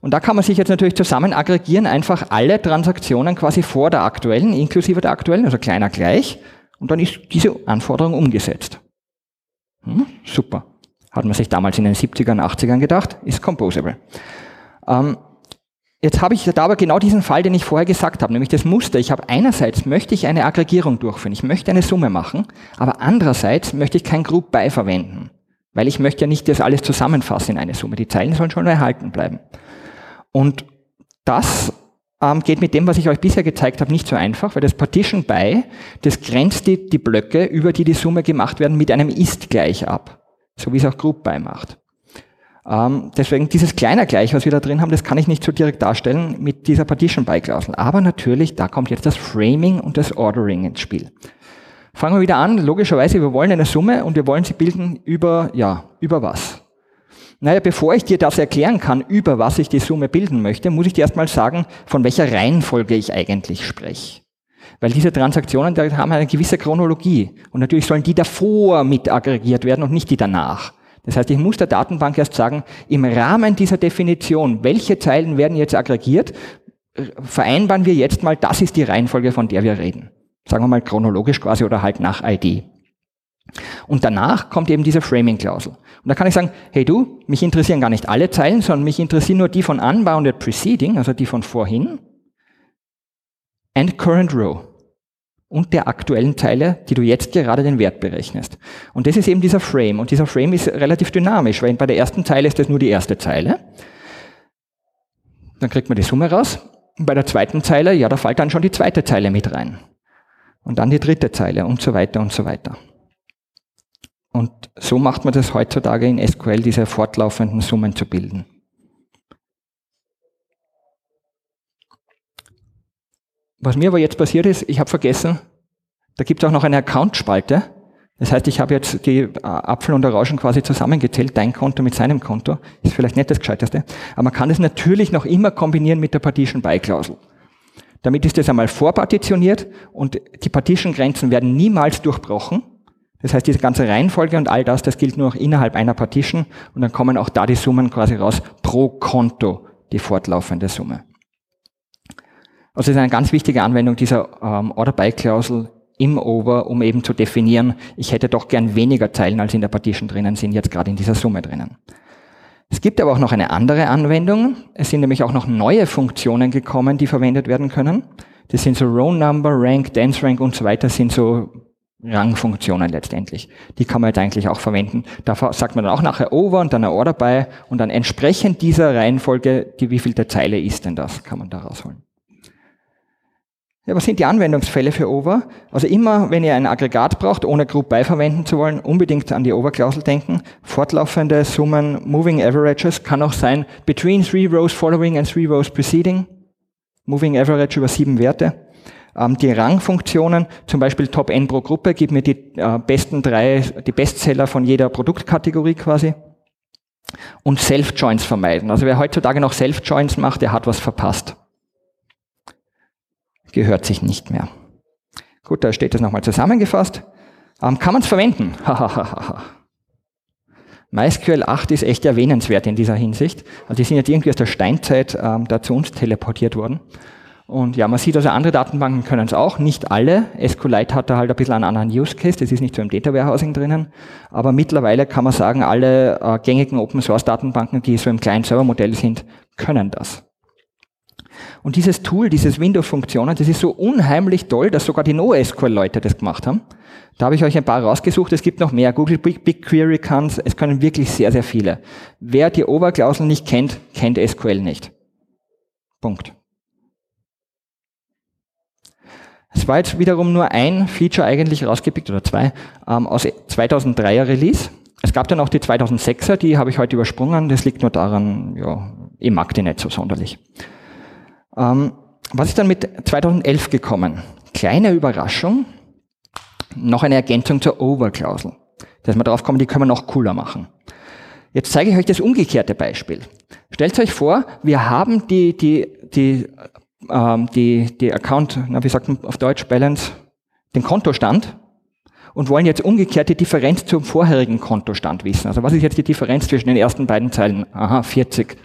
Speaker 1: Und da kann man sich jetzt natürlich zusammen aggregieren, einfach alle Transaktionen quasi vor der aktuellen, inklusive der aktuellen, also kleiner gleich, und dann ist diese Anforderung umgesetzt. Hm, super. Hat man sich damals in den 70ern, 80ern gedacht, ist composable. Ähm, Jetzt habe ich da aber genau diesen Fall, den ich vorher gesagt habe, nämlich das Muster. Ich habe einerseits möchte ich eine Aggregierung durchführen, ich möchte eine Summe machen, aber andererseits möchte ich kein Group by verwenden, weil ich möchte ja nicht das alles zusammenfassen in eine Summe. Die Zeilen sollen schon erhalten bleiben. Und das ähm, geht mit dem, was ich euch bisher gezeigt habe, nicht so einfach, weil das Partition by, das grenzt die, die Blöcke, über die die Summe gemacht werden, mit einem ist gleich ab. So wie es auch Group by macht. Ähm, deswegen dieses kleine Gleich, was wir da drin haben, das kann ich nicht so direkt darstellen mit dieser Partition by Klausel. Aber natürlich, da kommt jetzt das Framing und das Ordering ins Spiel. Fangen wir wieder an. Logischerweise, wir wollen eine Summe und wir wollen sie bilden über, ja, über was? Naja, bevor ich dir das erklären kann, über was ich die Summe bilden möchte, muss ich dir erstmal sagen, von welcher Reihenfolge ich eigentlich spreche. Weil diese Transaktionen, da haben eine gewisse Chronologie. Und natürlich sollen die davor mit aggregiert werden und nicht die danach. Das heißt, ich muss der Datenbank erst sagen, im Rahmen dieser Definition, welche Zeilen werden jetzt aggregiert, vereinbaren wir jetzt mal, das ist die Reihenfolge, von der wir reden. Sagen wir mal chronologisch quasi oder halt nach ID. Und danach kommt eben diese Framing-Klausel. Und da kann ich sagen, hey du, mich interessieren gar nicht alle Zeilen, sondern mich interessieren nur die von unbounded preceding, also die von vorhin, and current row und der aktuellen Zeile, die du jetzt gerade den Wert berechnest. Und das ist eben dieser Frame. Und dieser Frame ist relativ dynamisch, weil bei der ersten Zeile ist das nur die erste Zeile. Dann kriegt man die Summe raus. Und bei der zweiten Zeile, ja, da fällt dann schon die zweite Zeile mit rein. Und dann die dritte Zeile und so weiter und so weiter. Und so macht man das heutzutage in SQL, diese fortlaufenden Summen zu bilden. Was mir aber jetzt passiert ist, ich habe vergessen, da gibt es auch noch eine Account-Spalte. Das heißt, ich habe jetzt die äh, Apfel und Orangen quasi zusammengezählt, dein Konto mit seinem Konto. Ist vielleicht nicht das Gescheiteste. Aber man kann das natürlich noch immer kombinieren mit der Partition-By-Klausel. Damit ist das einmal vorpartitioniert und die Partition-Grenzen werden niemals durchbrochen. Das heißt, diese ganze Reihenfolge und all das, das gilt nur noch innerhalb einer Partition und dann kommen auch da die Summen quasi raus pro Konto, die fortlaufende Summe. Also es ist eine ganz wichtige Anwendung dieser ähm, Order-by-Klausel im Over, um eben zu definieren, ich hätte doch gern weniger Zeilen, als in der Partition drinnen sind, jetzt gerade in dieser Summe drinnen. Es gibt aber auch noch eine andere Anwendung. Es sind nämlich auch noch neue Funktionen gekommen, die verwendet werden können. Das sind so Row Number, Rank, Dance Rank und so weiter, sind so Rangfunktionen letztendlich. Die kann man jetzt eigentlich auch verwenden. Da sagt man dann auch nachher Over und dann ein Order by und dann entsprechend dieser Reihenfolge, die wievielte Zeile ist denn das, kann man da rausholen. Ja, was sind die Anwendungsfälle für Over? Also immer, wenn ihr ein Aggregat braucht, ohne Group by verwenden zu wollen, unbedingt an die Over-Klausel denken. Fortlaufende Summen, Moving Averages kann auch sein between three rows following and three rows preceding. Moving Average über sieben Werte. Ähm, die Rangfunktionen, zum Beispiel Top N pro Gruppe, gibt mir die äh, besten drei, die Bestseller von jeder Produktkategorie quasi. Und Self-Joins vermeiden. Also wer heutzutage noch Self-Joins macht, der hat was verpasst gehört sich nicht mehr. Gut, da steht das nochmal zusammengefasst. Ähm, kann man es verwenden? MySQL 8 ist echt erwähnenswert in dieser Hinsicht. Also die sind jetzt irgendwie aus der Steinzeit ähm, da zu uns teleportiert worden. Und ja, man sieht also, andere Datenbanken können es auch, nicht alle. SQLite hat da halt ein bisschen einen anderen Use Case, das ist nicht so im Data Warehousing drinnen. Aber mittlerweile kann man sagen, alle äh, gängigen Open Source Datenbanken, die so im kleinen Servermodell sind, können das. Und dieses Tool, dieses Window-Funktionen, das ist so unheimlich toll, dass sogar die NoSQL-Leute das gemacht haben. Da habe ich euch ein paar rausgesucht. Es gibt noch mehr. Google BigQuery kann es. Es können wirklich sehr, sehr viele. Wer die Oberklausel nicht kennt, kennt SQL nicht. Punkt. Es war jetzt wiederum nur ein Feature eigentlich rausgepickt, oder zwei, ähm, aus 2003er Release. Es gab dann auch die 2006er, die habe ich heute übersprungen. Das liegt nur daran, ja, ich mag die nicht so sonderlich. Ähm, was ist dann mit 2011 gekommen? Kleine Überraschung, noch eine Ergänzung zur Over-Klausel. Dass wir darauf kommen, die können wir noch cooler machen. Jetzt zeige ich euch das umgekehrte Beispiel. Stellt euch vor, wir haben die, die, die, ähm, die, die Account, na, wie sagt man auf Deutsch, Balance, den Kontostand und wollen jetzt umgekehrt die Differenz zum vorherigen Kontostand wissen. Also was ist jetzt die Differenz zwischen den ersten beiden Zeilen? Aha, 40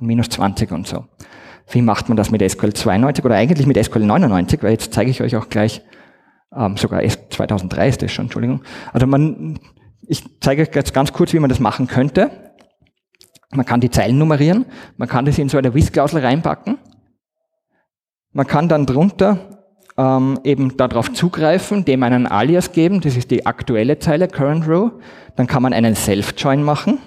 Speaker 1: und minus 20 und so. Wie macht man das mit SQL 92 oder eigentlich mit SQL 99? Weil jetzt zeige ich euch auch gleich, ähm, sogar 2003 ist das schon, Entschuldigung. Also man, ich zeige euch jetzt ganz kurz, wie man das machen könnte. Man kann die Zeilen nummerieren, man kann das in so eine WIS-Klausel reinpacken. Man kann dann drunter ähm, eben darauf zugreifen, dem einen Alias geben, das ist die aktuelle Zeile, Current Row. Dann kann man einen Self-Join machen.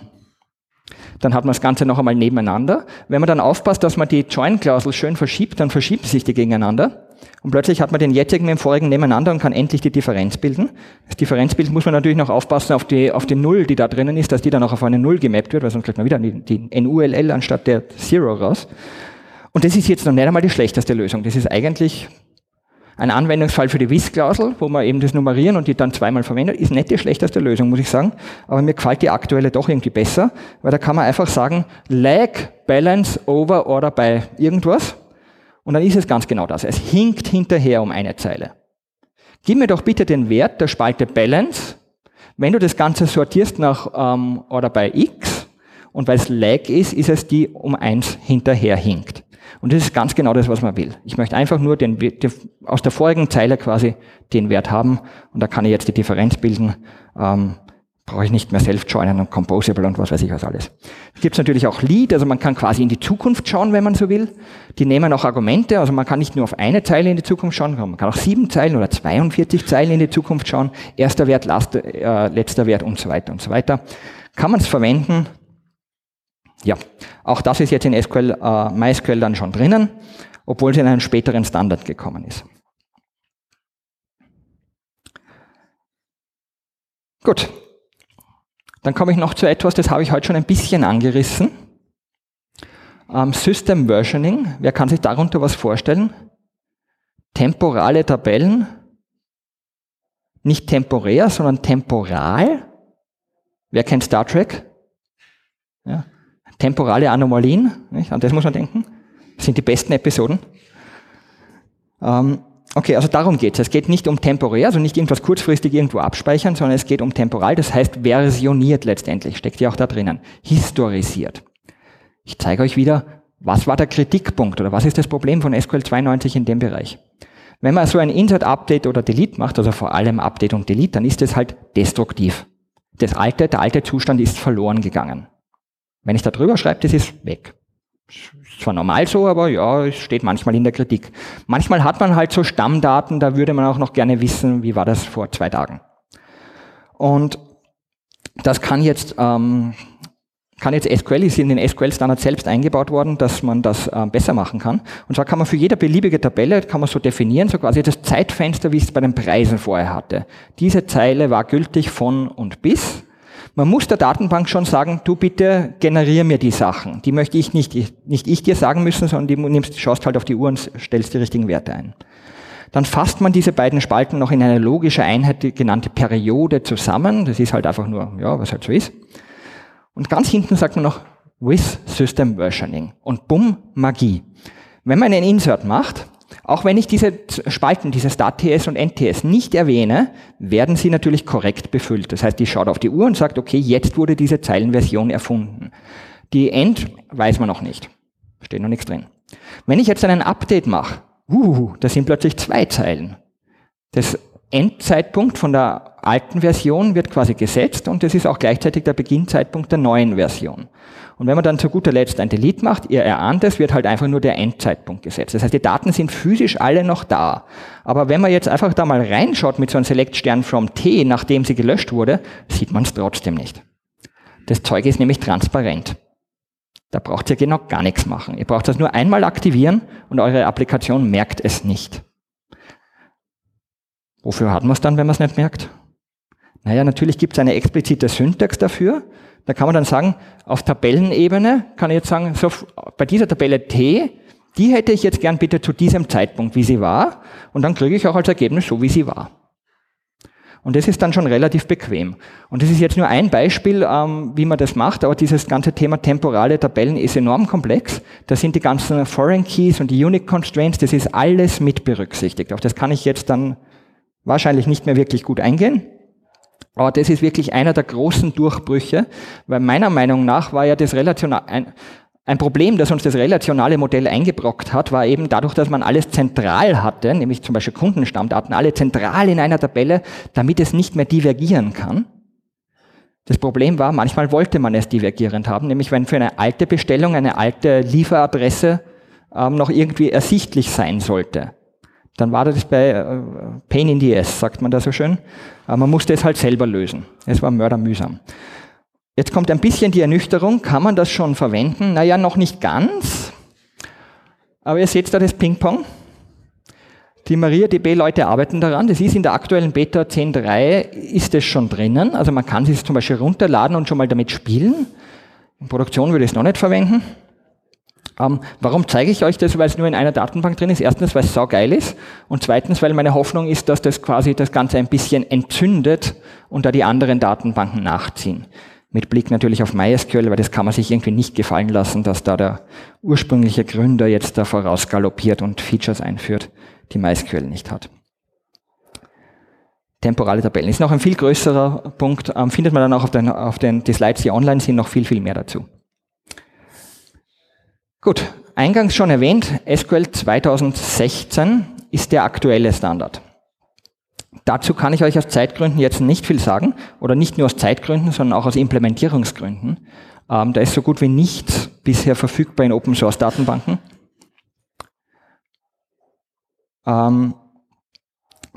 Speaker 1: Dann hat man das Ganze noch einmal nebeneinander. Wenn man dann aufpasst, dass man die Join-Klausel schön verschiebt, dann verschieben sich die gegeneinander. Und plötzlich hat man den jetzigen mit dem vorigen nebeneinander und kann endlich die Differenz bilden. Das Differenzbild muss man natürlich noch aufpassen auf die, auf die Null, die da drinnen ist, dass die dann auch auf eine Null gemappt wird, weil sonst kriegt man wieder die, die NULL anstatt der Zero raus. Und das ist jetzt noch nicht einmal die schlechteste Lösung. Das ist eigentlich ein Anwendungsfall für die WIS-Klausel, wo man eben das nummerieren und die dann zweimal verwendet, ist nicht die schlechteste Lösung, muss ich sagen. Aber mir gefällt die aktuelle doch irgendwie besser, weil da kann man einfach sagen, lag, balance, over, order by irgendwas. Und dann ist es ganz genau das. Es hinkt hinterher um eine Zeile. Gib mir doch bitte den Wert der Spalte Balance, wenn du das Ganze sortierst nach ähm, oder bei x und weil es lag ist, ist es die um eins hinterher hinkt. Und das ist ganz genau das, was man will. Ich möchte einfach nur den, den, aus der vorigen Zeile quasi den Wert haben und da kann ich jetzt die Differenz bilden. Ähm, brauche ich nicht mehr self-joinen und composable und was weiß ich was alles. Es gibt natürlich auch Lead, also man kann quasi in die Zukunft schauen, wenn man so will. Die nehmen auch Argumente, also man kann nicht nur auf eine Zeile in die Zukunft schauen, man kann auch sieben Zeilen oder 42 Zeilen in die Zukunft schauen. Erster Wert, last, äh, letzter Wert und so weiter und so weiter. Kann man es verwenden? Ja, auch das ist jetzt in SQL, äh, MySQL dann schon drinnen, obwohl es in einen späteren Standard gekommen ist. Gut, dann komme ich noch zu etwas, das habe ich heute schon ein bisschen angerissen. Ähm, System Versioning, wer kann sich darunter was vorstellen? Temporale Tabellen, nicht temporär, sondern temporal. Wer kennt Star Trek? Ja. Temporale Anomalien, nicht? an das muss man denken. Sind die besten Episoden. Ähm, Okay, also darum geht es. Es geht nicht um temporär, also nicht irgendwas kurzfristig irgendwo abspeichern, sondern es geht um temporal, das heißt versioniert letztendlich, steckt ja auch da drinnen, historisiert. Ich zeige euch wieder, was war der Kritikpunkt oder was ist das Problem von SQL 92 in dem Bereich. Wenn man so ein Insert, Update oder Delete macht, also vor allem Update und Delete, dann ist es halt destruktiv. Das alte, der alte Zustand ist verloren gegangen. Wenn ich da drüber schreibe, das ist weg zwar normal so, aber ja, es steht manchmal in der Kritik. Manchmal hat man halt so Stammdaten, da würde man auch noch gerne wissen, wie war das vor zwei Tagen. Und das kann jetzt, ähm, kann jetzt SQL, ist in den SQL-Standard selbst eingebaut worden, dass man das äh, besser machen kann. Und zwar kann man für jede beliebige Tabelle, kann man so definieren, so quasi das Zeitfenster, wie ich es bei den Preisen vorher hatte. Diese Zeile war gültig von und bis. Man muss der Datenbank schon sagen, du bitte generier mir die Sachen. Die möchte ich nicht, nicht ich dir sagen müssen, sondern die nimmst, schaust halt auf die Uhr und stellst die richtigen Werte ein. Dann fasst man diese beiden Spalten noch in eine logische Einheit, die genannte Periode zusammen. Das ist halt einfach nur, ja, was halt so ist. Und ganz hinten sagt man noch with System Versioning. Und bumm, Magie. Wenn man einen Insert macht, auch wenn ich diese Spalten, diese Start-TS und End-TS nicht erwähne, werden sie natürlich korrekt befüllt. Das heißt, die schaut auf die Uhr und sagt, okay, jetzt wurde diese Zeilenversion erfunden. Die End weiß man noch nicht. Steht noch nichts drin. Wenn ich jetzt einen Update mache, uh, da sind plötzlich zwei Zeilen. Das Endzeitpunkt von der alten Version wird quasi gesetzt und das ist auch gleichzeitig der Beginnzeitpunkt der neuen Version. Und wenn man dann zu guter Letzt ein Delete macht, ihr erahnt es, wird halt einfach nur der Endzeitpunkt gesetzt. Das heißt, die Daten sind physisch alle noch da. Aber wenn man jetzt einfach da mal reinschaut mit so einem Select-Stern from T, nachdem sie gelöscht wurde, sieht man es trotzdem nicht. Das Zeug ist nämlich transparent. Da braucht ihr genau gar nichts machen. Ihr braucht das nur einmal aktivieren und eure Applikation merkt es nicht. Wofür hat man es dann, wenn man es nicht merkt? Naja, natürlich gibt es eine explizite Syntax dafür. Da kann man dann sagen, auf Tabellenebene kann ich jetzt sagen, so, bei dieser Tabelle T, die hätte ich jetzt gern bitte zu diesem Zeitpunkt, wie sie war, und dann kriege ich auch als Ergebnis so, wie sie war. Und das ist dann schon relativ bequem. Und das ist jetzt nur ein Beispiel, ähm, wie man das macht, aber dieses ganze Thema temporale Tabellen ist enorm komplex. Da sind die ganzen Foreign Keys und die Unique Constraints, das ist alles mit berücksichtigt. Auf das kann ich jetzt dann wahrscheinlich nicht mehr wirklich gut eingehen. Aber das ist wirklich einer der großen Durchbrüche, weil meiner Meinung nach war ja das relational, ein, ein Problem, das uns das relationale Modell eingebrockt hat, war eben dadurch, dass man alles zentral hatte, nämlich zum Beispiel Kundenstammdaten, alle zentral in einer Tabelle, damit es nicht mehr divergieren kann. Das Problem war, manchmal wollte man es divergierend haben, nämlich wenn für eine alte Bestellung eine alte Lieferadresse ähm, noch irgendwie ersichtlich sein sollte dann war das bei äh, Pain in the Ass, sagt man da so schön. Aber man musste es halt selber lösen. Es war mördermühsam. Jetzt kommt ein bisschen die Ernüchterung. Kann man das schon verwenden? Naja, noch nicht ganz. Aber ihr seht da das Ping-Pong. Die MariaDB-Leute arbeiten daran. Das ist in der aktuellen Beta 10.3 ist es schon drinnen. Also man kann es zum Beispiel runterladen und schon mal damit spielen. In Produktion würde ich es noch nicht verwenden. Ähm, warum zeige ich euch das? Weil es nur in einer Datenbank drin ist. Erstens, weil es saugeil ist. Und zweitens, weil meine Hoffnung ist, dass das quasi das Ganze ein bisschen entzündet und da die anderen Datenbanken nachziehen. Mit Blick natürlich auf MySQL, weil das kann man sich irgendwie nicht gefallen lassen, dass da der ursprüngliche Gründer jetzt da vorausgaloppiert und Features einführt, die MySQL nicht hat. Temporale Tabellen ist noch ein viel größerer Punkt, ähm, findet man dann auch auf den, auf den die Slides, die online sind, noch viel, viel mehr dazu. Gut, eingangs schon erwähnt, SQL 2016 ist der aktuelle Standard. Dazu kann ich euch aus Zeitgründen jetzt nicht viel sagen, oder nicht nur aus Zeitgründen, sondern auch aus Implementierungsgründen. Ähm, da ist so gut wie nichts bisher verfügbar in Open Source Datenbanken. Ähm,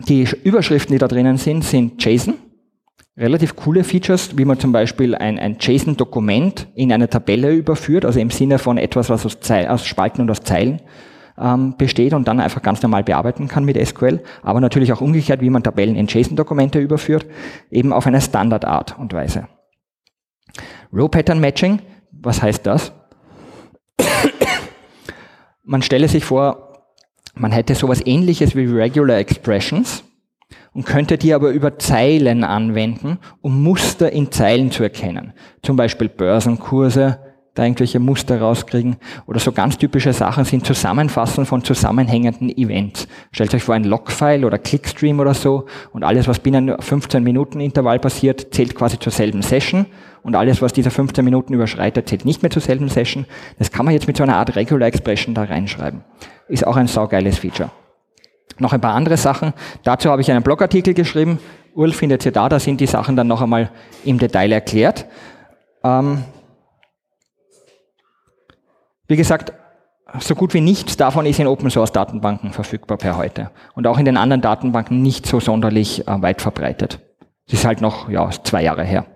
Speaker 1: die Überschriften, die da drinnen sind, sind JSON. Relativ coole Features, wie man zum Beispiel ein, ein JSON-Dokument in eine Tabelle überführt, also im Sinne von etwas, was aus, aus Spalten und aus Zeilen ähm, besteht und dann einfach ganz normal bearbeiten kann mit SQL, aber natürlich auch umgekehrt, wie man Tabellen in JSON-Dokumente überführt, eben auf eine Standardart und Weise. Row Pattern Matching, was heißt das? man stelle sich vor, man hätte sowas ähnliches wie Regular Expressions und könnte die aber über Zeilen anwenden, um Muster in Zeilen zu erkennen. Zum Beispiel Börsenkurse, da irgendwelche Muster rauskriegen. Oder so ganz typische Sachen sind Zusammenfassen von zusammenhängenden Events. Stellt euch vor ein Logfile oder Clickstream oder so und alles, was binnen 15 Minuten Intervall passiert, zählt quasi zur selben Session und alles, was diese 15 Minuten überschreitet, zählt nicht mehr zur selben Session. Das kann man jetzt mit so einer Art Regular Expression da reinschreiben. Ist auch ein saugeiles Feature. Noch ein paar andere Sachen. Dazu habe ich einen Blogartikel geschrieben. URL findet ihr da, da sind die Sachen dann noch einmal im Detail erklärt. Ähm, wie gesagt, so gut wie nichts davon ist in Open Source Datenbanken verfügbar per heute. Und auch in den anderen Datenbanken nicht so sonderlich äh, weit verbreitet. Das ist halt noch ja, zwei Jahre her.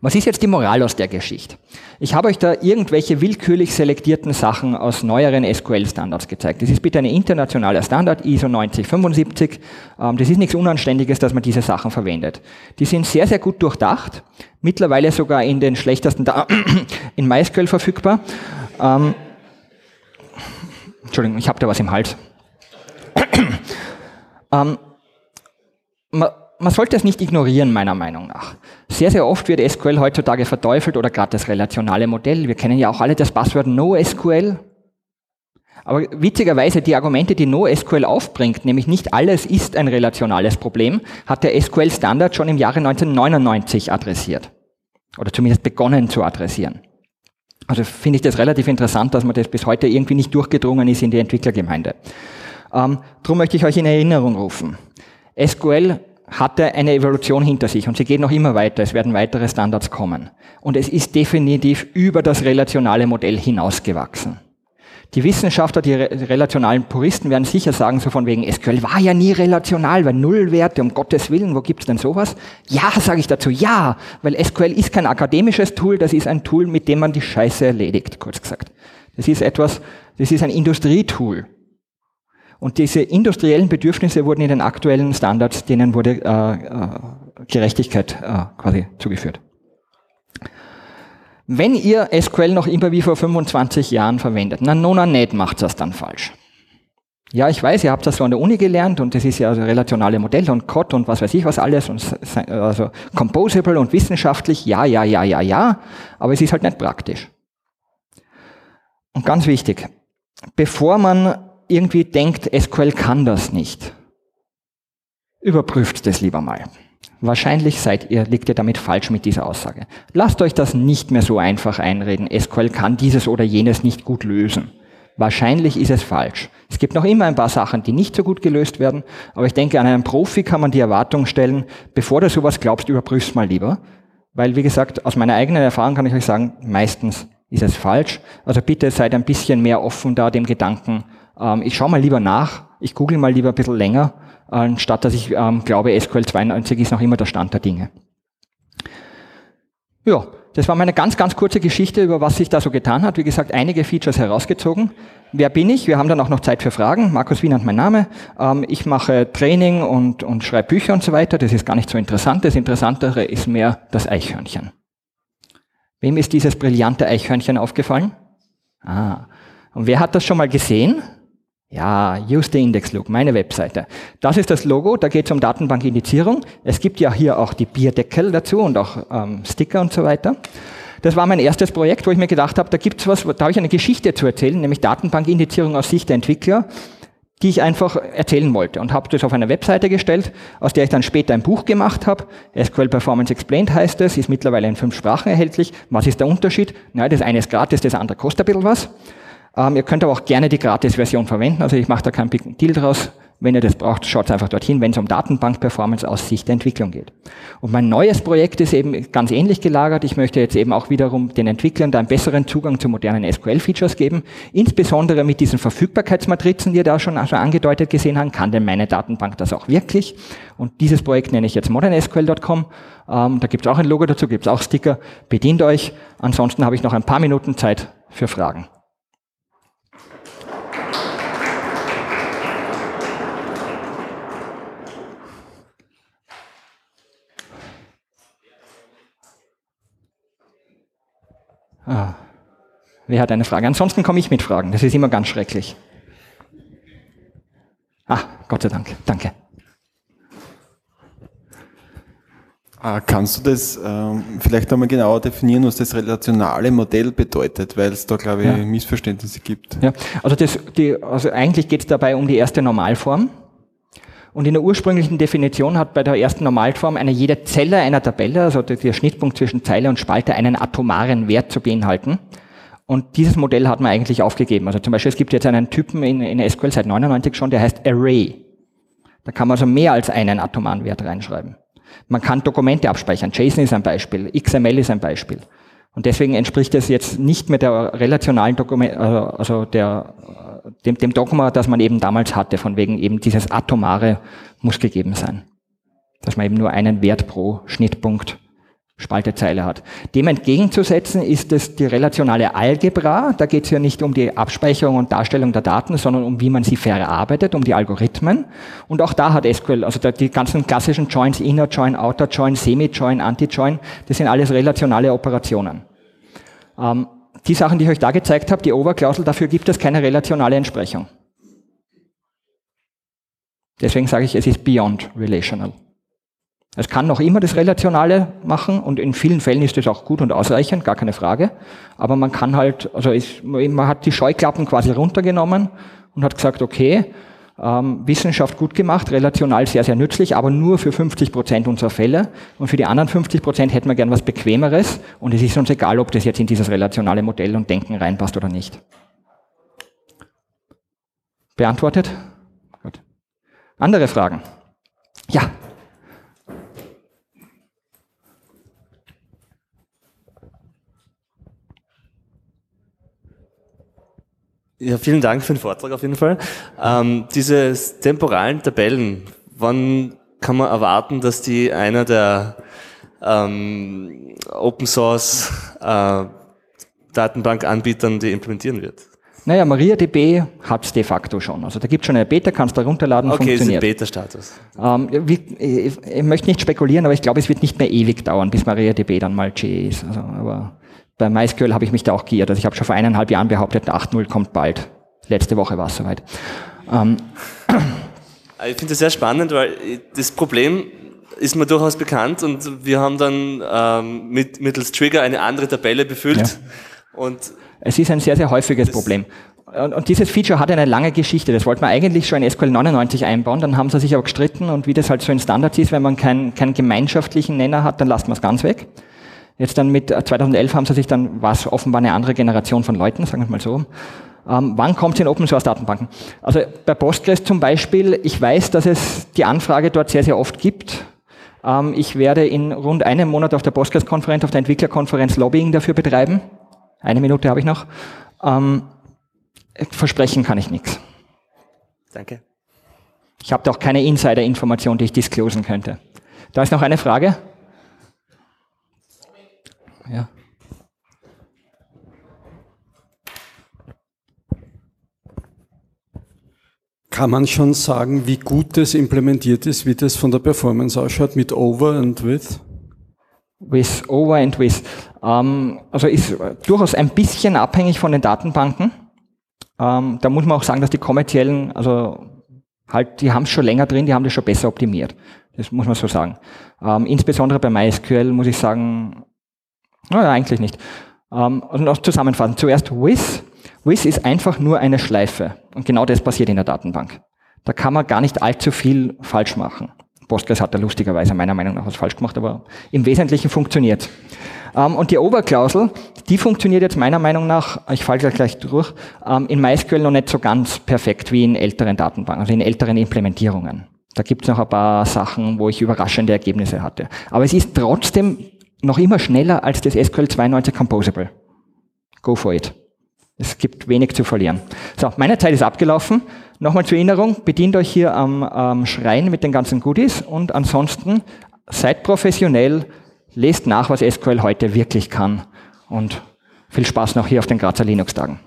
Speaker 1: Was ist jetzt die Moral aus der Geschichte? Ich habe euch da irgendwelche willkürlich selektierten Sachen aus neueren SQL-Standards gezeigt. Das ist bitte ein internationaler Standard, ISO 9075. Ähm, das ist nichts Unanständiges, dass man diese Sachen verwendet. Die sind sehr, sehr gut durchdacht, mittlerweile sogar in den schlechtesten, da in MySQL verfügbar. Ähm, Entschuldigung, ich habe da was im Hals. ähm, man sollte es nicht ignorieren, meiner Meinung nach. Sehr, sehr oft wird SQL heutzutage verteufelt oder gerade das relationale Modell. Wir kennen ja auch alle das Passwort NoSQL. Aber witzigerweise die Argumente, die NoSQL aufbringt, nämlich nicht alles ist ein relationales Problem, hat der SQL-Standard schon im Jahre 1999 adressiert. Oder zumindest begonnen zu adressieren. Also finde ich das relativ interessant, dass man das bis heute irgendwie nicht durchgedrungen ist in die Entwicklergemeinde. Ähm, Darum möchte ich euch in Erinnerung rufen. SQL hatte eine Evolution hinter sich und sie geht noch immer weiter. Es werden weitere Standards kommen. Und es ist definitiv über das relationale Modell hinausgewachsen. Die Wissenschaftler, die relationalen Puristen werden sicher sagen, so von wegen, SQL war ja nie relational, weil Nullwerte, um Gottes Willen, wo gibt's denn sowas? Ja, sage ich dazu, ja, weil SQL ist kein akademisches Tool, das ist ein Tool, mit dem man die Scheiße erledigt, kurz gesagt. Das ist etwas, das ist ein Industrietool. Und diese industriellen Bedürfnisse wurden in den aktuellen Standards, denen wurde äh, äh, Gerechtigkeit äh, quasi zugeführt. Wenn ihr SQL noch immer wie vor 25 Jahren verwendet, na nona nicht macht das dann falsch. Ja, ich weiß, ihr habt das so an der Uni gelernt und das ist ja also relationale Modelle und COD und was weiß ich was alles und also composable und wissenschaftlich, ja, ja, ja, ja, ja, aber es ist halt nicht praktisch. Und ganz wichtig, bevor man irgendwie denkt, SQL kann das nicht, überprüft das lieber mal. Wahrscheinlich seid ihr, liegt ihr damit falsch mit dieser Aussage. Lasst euch das nicht mehr so einfach einreden. SQL kann dieses oder jenes nicht gut lösen. Wahrscheinlich ist es falsch. Es gibt noch immer ein paar Sachen, die nicht so gut gelöst werden, aber ich denke, an einen Profi kann man die Erwartung stellen, bevor du sowas glaubst, überprüfst mal lieber. Weil, wie gesagt, aus meiner eigenen Erfahrung kann ich euch sagen, meistens ist es falsch. Also bitte seid ein bisschen mehr offen da dem Gedanken, ähm, ich schaue mal lieber nach, ich google mal lieber ein bisschen länger, anstatt dass ich ähm, glaube, SQL 92 ist noch immer der Stand der Dinge. Ja, das war meine ganz, ganz kurze Geschichte über was sich da so getan hat. Wie gesagt, einige Features herausgezogen. Wer bin ich? Wir haben dann auch noch Zeit für Fragen. Markus Wiener mein Name. Ähm, ich mache Training und, und schreibe Bücher und so weiter. Das ist gar nicht so interessant. Das Interessantere ist mehr das Eichhörnchen. Wem ist dieses brillante Eichhörnchen aufgefallen? Ah. Und wer hat das schon mal gesehen? Ja, use the index look, meine Webseite. Das ist das Logo, da geht es um Datenbankindizierung. Es gibt ja hier auch die Bierdeckel dazu und auch ähm, Sticker und so weiter. Das war mein erstes Projekt, wo ich mir gedacht habe, da gibt's was, da habe ich eine Geschichte zu erzählen, nämlich Datenbankindizierung aus Sicht der Entwickler, die ich einfach erzählen wollte und habe das auf eine Webseite gestellt, aus der ich dann später ein Buch gemacht habe. SQL Performance Explained heißt es, ist mittlerweile in fünf Sprachen erhältlich. Was ist der Unterschied? Na, das eine ist gratis, das andere kostet ein bisschen was. Ähm, ihr könnt aber auch gerne die Gratis-Version verwenden, also ich mache da keinen Big Deal draus. Wenn ihr das braucht, schaut einfach dorthin, wenn es um Datenbank-Performance aus Sicht der Entwicklung geht. Und mein neues Projekt ist eben ganz ähnlich gelagert. Ich möchte jetzt eben auch wiederum den Entwicklern da einen besseren Zugang zu modernen SQL-Features geben. Insbesondere mit diesen Verfügbarkeitsmatrizen, die ihr da schon also angedeutet gesehen habt, kann denn meine Datenbank das auch wirklich? Und dieses Projekt nenne ich jetzt modernsql.com. Ähm, da gibt es auch ein Logo dazu, gibt es auch Sticker. Bedient euch. Ansonsten habe ich noch ein paar Minuten Zeit für Fragen. Ah. Wer hat eine Frage? Ansonsten komme ich mit Fragen. Das ist immer ganz schrecklich. Ah, Gott sei Dank. Danke.
Speaker 2: Ah, kannst du das ähm, vielleicht einmal genauer definieren, was das relationale Modell bedeutet, weil es da, glaube ich, ja. Missverständnisse gibt?
Speaker 1: Ja, also, das, die, also eigentlich geht es dabei um die erste Normalform. Und in der ursprünglichen Definition hat bei der ersten Normalform eine jede Zelle einer Tabelle, also der Schnittpunkt zwischen Zeile und Spalte, einen atomaren Wert zu beinhalten. Und dieses Modell hat man eigentlich aufgegeben. Also zum Beispiel, es gibt jetzt einen Typen in, in SQL seit 99 schon, der heißt Array. Da kann man also mehr als einen atomaren Wert reinschreiben. Man kann Dokumente abspeichern. JSON ist ein Beispiel. XML ist ein Beispiel. Und deswegen entspricht es jetzt nicht mehr der relationalen Dokument, also, also der dem, dem Dogma, das man eben damals hatte, von wegen eben dieses Atomare muss gegeben sein. Dass man eben nur einen Wert pro Schnittpunkt Spaltezeile hat. Dem entgegenzusetzen ist es die relationale Algebra. Da geht es ja nicht um die Abspeicherung und Darstellung der Daten, sondern um wie man sie verarbeitet, um die Algorithmen. Und auch da hat SQL, also die ganzen klassischen Joins, Inner Join, Outer Join, Semi-Join, Anti-Join, das sind alles relationale Operationen. Ähm, die Sachen, die ich euch da gezeigt habe, die Overklausel, dafür gibt es keine relationale Entsprechung. Deswegen sage ich, es ist beyond relational. Es kann noch immer das Relationale machen und in vielen Fällen ist es auch gut und ausreichend, gar keine Frage. Aber man kann halt, also ist, man hat die Scheuklappen quasi runtergenommen und hat gesagt, okay, ähm, Wissenschaft gut gemacht, relational sehr, sehr nützlich, aber nur für 50 Prozent unserer Fälle. Und für die anderen 50 Prozent hätten wir gern was Bequemeres. Und es ist uns egal, ob das jetzt in dieses relationale Modell und Denken reinpasst oder nicht. Beantwortet? Gut. Andere Fragen? Ja.
Speaker 3: Ja, vielen Dank für den Vortrag auf jeden Fall. Ähm, diese temporalen Tabellen, wann kann man erwarten, dass die einer der ähm, Open Source äh, Datenbankanbietern die implementieren wird?
Speaker 1: Naja, MariaDB hat es de facto schon. Also da gibt es schon eine Beta, kannst du runterladen,
Speaker 3: okay,
Speaker 1: funktioniert.
Speaker 3: Okay, Beta-Status.
Speaker 1: Ähm, ich, ich, möchte nicht spekulieren, aber ich glaube, es wird nicht mehr ewig dauern, bis MariaDB dann mal GE ist. Also, aber bei MySQL habe ich mich da auch geirrt. Also ich habe schon vor eineinhalb Jahren behauptet, 8.0 kommt bald. Letzte Woche war es soweit. Ähm.
Speaker 3: Ich finde das sehr spannend, weil das Problem ist mir durchaus bekannt und wir haben dann ähm, mit, mittels Trigger eine andere Tabelle befüllt.
Speaker 1: Ja. Und es ist ein sehr, sehr häufiges Problem. Und, und, dieses Feature hat eine lange Geschichte. Das wollte man eigentlich schon in SQL 99 einbauen, dann haben sie sich aber gestritten und wie das halt so in Standards ist, wenn man keinen, keinen gemeinschaftlichen Nenner hat, dann lasst man es ganz weg. Jetzt dann mit 2011 äh, haben sie sich dann, war es offenbar eine andere Generation von Leuten, sagen wir mal so. Ähm, wann kommt es in Open Source Datenbanken? Also bei Postgres zum Beispiel, ich weiß, dass es die Anfrage dort sehr, sehr oft gibt. Ähm, ich werde in rund einem Monat auf der Postgres-Konferenz, auf der Entwicklerkonferenz Lobbying dafür betreiben. Eine Minute habe ich noch. Ähm, versprechen kann ich nichts.
Speaker 3: Danke.
Speaker 1: Ich habe da auch keine Insider-Information, die ich disclosen könnte. Da ist noch eine Frage. Ja.
Speaker 4: Kann man schon sagen, wie gut das implementiert ist, wie das von der Performance ausschaut mit Over und With?
Speaker 1: With, Over and With. Ähm, also ist durchaus ein bisschen abhängig von den Datenbanken. Ähm, da muss man auch sagen, dass die kommerziellen, also halt, die haben es schon länger drin, die haben das schon besser optimiert. Das muss man so sagen. Ähm, insbesondere bei MySQL muss ich sagen, naja, eigentlich nicht. Ähm, also noch zusammenfassen. Zuerst Wiz. Wiz ist einfach nur eine Schleife. Und genau das passiert in der Datenbank. Da kann man gar nicht allzu viel falsch machen. Postgres hat da lustigerweise meiner Meinung nach was falsch gemacht, aber im Wesentlichen funktioniert. Ähm, und die Oberklausel, die funktioniert jetzt meiner Meinung nach, ich falle gleich, gleich durch, ähm, in MySQL noch nicht so ganz perfekt wie in älteren Datenbanken, also in älteren Implementierungen. Da gibt es noch ein paar Sachen, wo ich überraschende Ergebnisse hatte. Aber es ist trotzdem noch immer schneller als das SQL 92 Composable. Go for it. Es gibt wenig zu verlieren. So, meine Zeit ist abgelaufen. Nochmal zur Erinnerung, bedient euch hier am, am Schrein mit den ganzen Goodies und ansonsten seid professionell, lest nach, was SQL heute wirklich kann und viel Spaß noch hier auf den Grazer Linux-Tagen.